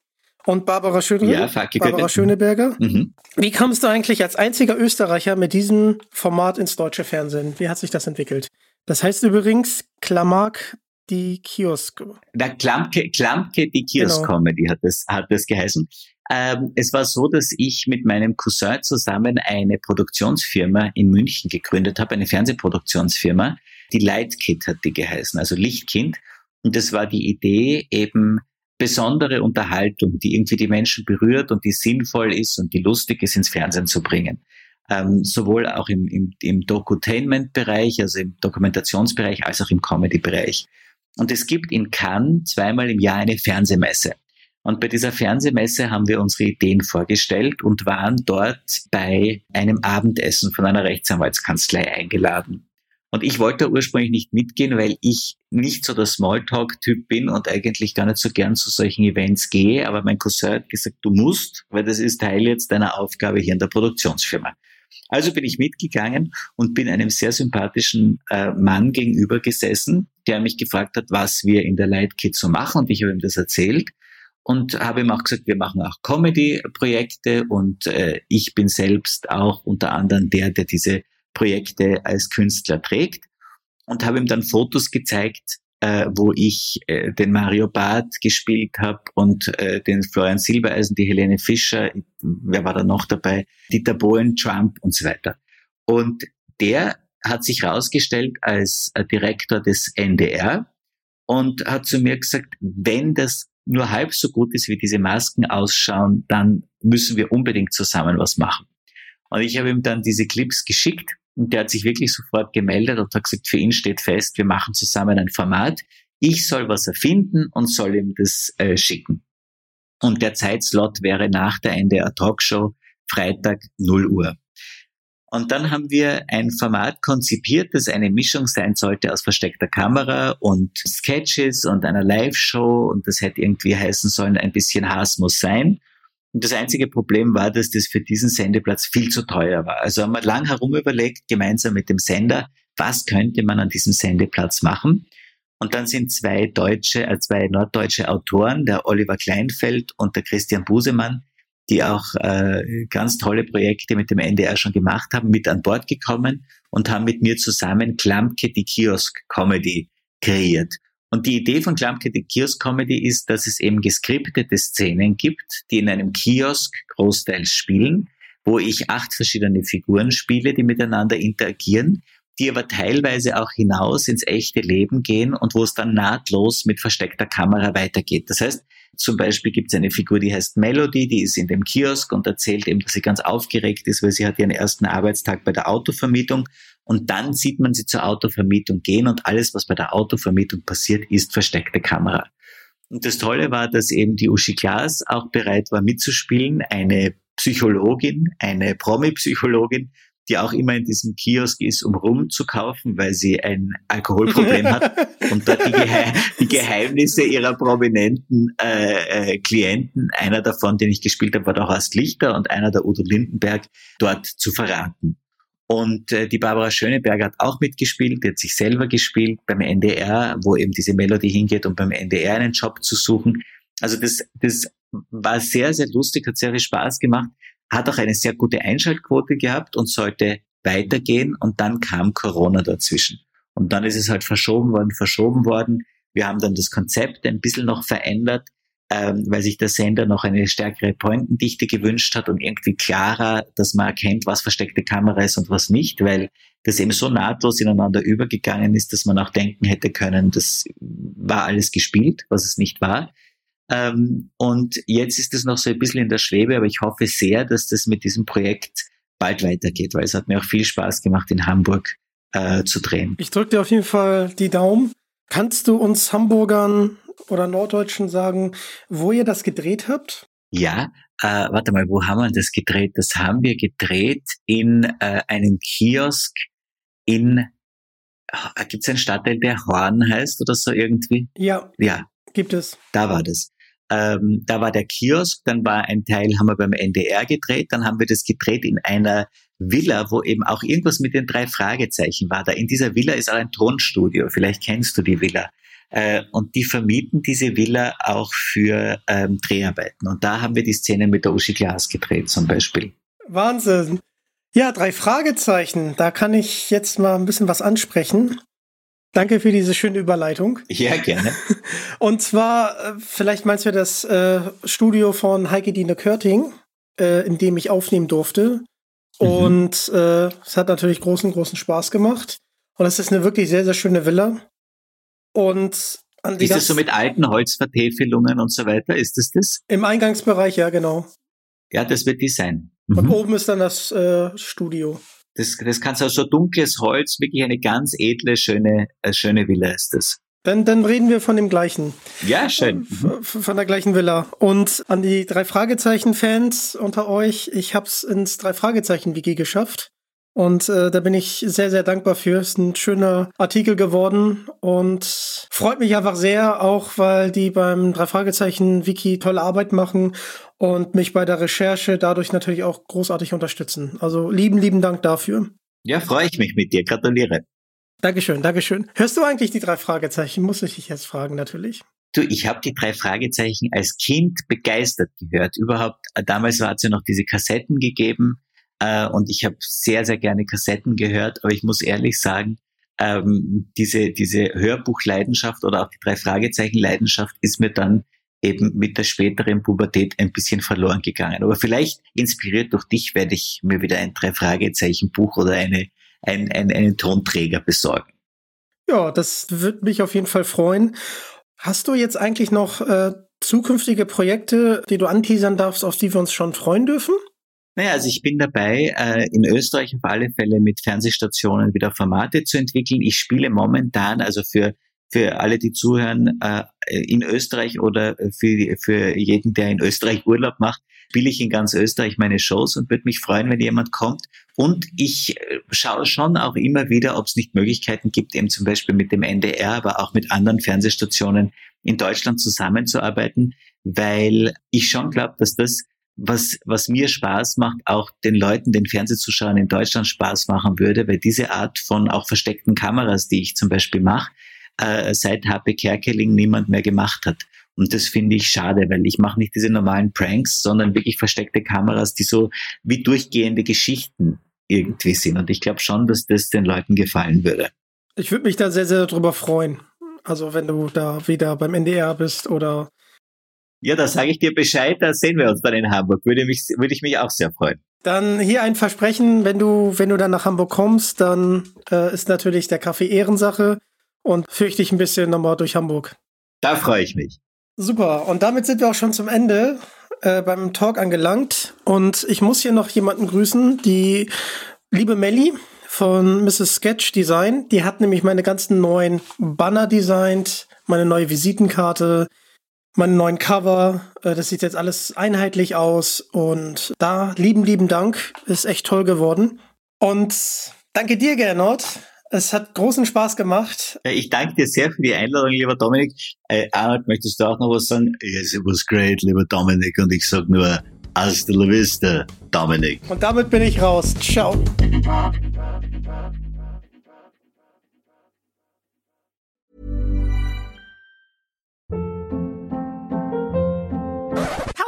Und Barbara, Schöne ja, Barbara Goethe. Schöneberger. Mhm. Wie kamst du eigentlich als einziger Österreicher mit diesem Format ins deutsche Fernsehen? Wie hat sich das entwickelt? Das heißt übrigens Klamark die Kiosk. Der Klamke, Klamke die Kiosk-Comedy genau. hat, das, hat das geheißen. Ähm, es war so, dass ich mit meinem Cousin zusammen eine Produktionsfirma in München gegründet habe, eine Fernsehproduktionsfirma. Die Lightkit hat die geheißen, also Lichtkind. Und das war die Idee, eben besondere Unterhaltung, die irgendwie die Menschen berührt und die sinnvoll ist und die lustig ist, ins Fernsehen zu bringen. Ähm, sowohl auch im, im, im Docutainment-Bereich, also im Dokumentationsbereich, als auch im Comedy-Bereich. Und es gibt in Cannes zweimal im Jahr eine Fernsehmesse. Und bei dieser Fernsehmesse haben wir unsere Ideen vorgestellt und waren dort bei einem Abendessen von einer Rechtsanwaltskanzlei eingeladen. Und ich wollte ursprünglich nicht mitgehen, weil ich nicht so der Smalltalk-Typ bin und eigentlich gar nicht so gern zu solchen Events gehe. Aber mein Cousin hat gesagt, du musst, weil das ist Teil jetzt deiner Aufgabe hier in der Produktionsfirma. Also bin ich mitgegangen und bin einem sehr sympathischen äh, Mann gegenüber gesessen, der mich gefragt hat, was wir in der Light so machen. Und ich habe ihm das erzählt und habe ihm auch gesagt, wir machen auch Comedy-Projekte und äh, ich bin selbst auch unter anderem der, der diese Projekte als Künstler trägt und habe ihm dann Fotos gezeigt, äh, wo ich äh, den Mario Barth gespielt habe und äh, den Florian Silbereisen, die Helene Fischer, wer war da noch dabei, Dieter Bohlen, Trump und so weiter. Und der hat sich herausgestellt als äh, Direktor des NDR und hat zu mir gesagt, wenn das nur halb so gut ist, wie diese Masken ausschauen, dann müssen wir unbedingt zusammen was machen. Und ich habe ihm dann diese Clips geschickt der hat sich wirklich sofort gemeldet und hat gesagt, für ihn steht fest, wir machen zusammen ein Format. Ich soll was erfinden und soll ihm das äh, schicken. Und der Zeitslot wäre nach der NDR Talkshow Freitag 0 Uhr. Und dann haben wir ein Format konzipiert, das eine Mischung sein sollte aus versteckter Kamera und Sketches und einer Live-Show. Und das hätte irgendwie heißen sollen, ein bisschen Hass muss sein. Und das einzige Problem war, dass das für diesen Sendeplatz viel zu teuer war. Also haben wir lang herum überlegt, gemeinsam mit dem Sender, was könnte man an diesem Sendeplatz machen. Und dann sind zwei deutsche, äh, zwei norddeutsche Autoren, der Oliver Kleinfeld und der Christian Busemann, die auch äh, ganz tolle Projekte mit dem NDR schon gemacht haben, mit an Bord gekommen und haben mit mir zusammen Klampke die Kiosk Comedy kreiert. Und die Idee von Clumkette Kiosk Comedy ist, dass es eben geskriptete Szenen gibt, die in einem Kiosk großteils spielen, wo ich acht verschiedene Figuren spiele, die miteinander interagieren, die aber teilweise auch hinaus ins echte Leben gehen und wo es dann nahtlos mit versteckter Kamera weitergeht. Das heißt, zum Beispiel gibt es eine Figur, die heißt Melody, die ist in dem Kiosk und erzählt eben, dass sie ganz aufgeregt ist, weil sie hat ihren ersten Arbeitstag bei der Autovermietung und dann sieht man sie zur Autovermietung gehen und alles, was bei der Autovermietung passiert, ist versteckte Kamera. Und das Tolle war, dass eben die Uschi Glas auch bereit war mitzuspielen, eine Psychologin, eine Promi-Psychologin, die auch immer in diesem Kiosk ist, um rumzukaufen, weil sie ein Alkoholproblem hat und dort die, Geheim die Geheimnisse ihrer prominenten äh, äh, Klienten, einer davon, den ich gespielt habe, war der Horst Lichter und einer der Udo Lindenberg, dort zu verraten. Und äh, die Barbara Schöneberger hat auch mitgespielt, die hat sich selber gespielt beim NDR, wo eben diese Melodie hingeht, um beim NDR einen Job zu suchen. Also das, das war sehr, sehr lustig, hat sehr viel Spaß gemacht, hat auch eine sehr gute Einschaltquote gehabt und sollte weitergehen und dann kam Corona dazwischen. Und dann ist es halt verschoben worden, verschoben worden. Wir haben dann das Konzept ein bisschen noch verändert ähm, weil sich der Sender noch eine stärkere Pointendichte gewünscht hat und irgendwie klarer, dass man erkennt, was versteckte Kamera ist und was nicht, weil das eben so nahtlos ineinander übergegangen ist, dass man auch denken hätte können, das war alles gespielt, was es nicht war. Ähm, und jetzt ist es noch so ein bisschen in der Schwebe, aber ich hoffe sehr, dass das mit diesem Projekt bald weitergeht, weil es hat mir auch viel Spaß gemacht, in Hamburg äh, zu drehen. Ich drücke dir auf jeden Fall die Daumen. Kannst du uns Hamburgern oder Norddeutschen sagen, wo ihr das gedreht habt? Ja, äh, warte mal, wo haben wir das gedreht? Das haben wir gedreht in äh, einem Kiosk in, äh, gibt es einen Stadtteil, der Horn heißt oder so irgendwie? Ja. Ja. Gibt es. Da war das. Ähm, da war der Kiosk, dann war ein Teil, haben wir beim NDR gedreht, dann haben wir das gedreht in einer Villa, wo eben auch irgendwas mit den drei Fragezeichen war. Da in dieser Villa ist auch ein Tonstudio. Vielleicht kennst du die Villa. Äh, und die vermieten diese Villa auch für ähm, Dreharbeiten. Und da haben wir die Szene mit der Uschi Glas gedreht zum Beispiel. Wahnsinn. Ja, drei Fragezeichen. Da kann ich jetzt mal ein bisschen was ansprechen. Danke für diese schöne Überleitung. Ja, gerne. Und zwar, äh, vielleicht meinst du das äh, Studio von Heike Dine Körting, äh, in dem ich aufnehmen durfte. Mhm. Und äh, es hat natürlich großen, großen Spaß gemacht. Und es ist eine wirklich sehr, sehr schöne Villa. Und Andi, Ist das so mit alten Holzvertäfelungen und so weiter? Ist das das? Im Eingangsbereich, ja, genau. Ja, das wird die sein. Und Mhm. oben ist dann das äh, Studio. Das, das kannst du so dunkles Holz, wirklich eine ganz edle, schöne, äh, schöne Villa ist das. Dann, dann reden wir von dem gleichen. Ja, schön. Mhm. F- Von der gleichen Villa. Und an die drei Fragezeichen-Fans unter euch, ich hab's ins drei Fragezeichen-Wiki geschafft. Und äh, da bin ich sehr, sehr dankbar für. Ist ein schöner Artikel geworden und freut mich einfach sehr, auch weil die beim drei Fragezeichen-Wiki tolle Arbeit machen und mich bei der Recherche dadurch natürlich auch großartig unterstützen. Also lieben, lieben Dank dafür. Ja, freue ich mich mit dir. Gratuliere. Dankeschön, Dankeschön. Hörst du eigentlich die drei Fragezeichen? Muss ich dich jetzt fragen, natürlich. Du, ich habe die drei Fragezeichen als Kind begeistert gehört. Überhaupt, damals hat es ja noch diese Kassetten gegeben äh, und ich habe sehr, sehr gerne Kassetten gehört, aber ich muss ehrlich sagen, ähm, diese, diese Hörbuchleidenschaft oder auch die drei Fragezeichen-Leidenschaft ist mir dann eben mit der späteren Pubertät ein bisschen verloren gegangen. Aber vielleicht inspiriert durch dich werde ich mir wieder ein drei Fragezeichen Buch oder eine, ein, ein, einen Tonträger besorgen. Ja, das würde mich auf jeden Fall freuen. Hast du jetzt eigentlich noch äh, zukünftige Projekte, die du anteasern darfst, auf die wir uns schon freuen dürfen? Naja, also ich bin dabei, äh, in Österreich auf alle Fälle mit Fernsehstationen wieder Formate zu entwickeln. Ich spiele momentan, also für, für alle, die zuhören, äh, in Österreich oder für, für jeden, der in Österreich Urlaub macht, spiele ich in ganz Österreich meine Shows und würde mich freuen, wenn jemand kommt. Und ich äh, schaue schon auch immer wieder, ob es nicht Möglichkeiten gibt, eben zum Beispiel mit dem NDR, aber auch mit anderen Fernsehstationen in Deutschland zusammenzuarbeiten, weil ich schon glaube, dass das was, was mir Spaß macht, auch den Leuten, den Fernsehzuschauern in Deutschland Spaß machen würde, weil diese Art von auch versteckten Kameras, die ich zum Beispiel mache, äh, seit HP Kerkeling niemand mehr gemacht hat. Und das finde ich schade, weil ich mache nicht diese normalen Pranks, sondern wirklich versteckte Kameras, die so wie durchgehende Geschichten irgendwie sind. Und ich glaube schon, dass das den Leuten gefallen würde. Ich würde mich da sehr, sehr drüber freuen. Also wenn du da wieder beim NDR bist oder Ja, da sage ich dir Bescheid, da sehen wir uns dann in Hamburg. Würde, mich, würde ich mich auch sehr freuen. dann hier ein Versprechen, wenn du, wenn du dann nach Hamburg kommst, dann äh, ist natürlich der Kaffee Ehrensache und fürchte ich ein bisschen nochmal durch Hamburg. Da freue ich mich. Super, und damit sind wir auch schon zum Ende äh, beim Talk angelangt. Und ich muss hier noch jemanden grüßen, die liebe Melli von Mrs. Sketch Design. Die hat nämlich meine ganzen neuen Banner designt, meine neue Visitenkarte, meine neuen Cover. Äh, das sieht jetzt alles einheitlich aus. Und da lieben, lieben Dank. Ist echt toll geworden. Und danke dir, Gernot. Es hat großen Spaß gemacht. Ich danke dir sehr für die Einladung, lieber Dominik. Äh, Arnold, möchtest du auch noch was sagen? Yes, it was great, lieber Dominik. Und ich sag nur, hasta la vista, Dominik. Und damit bin ich raus. Ciao.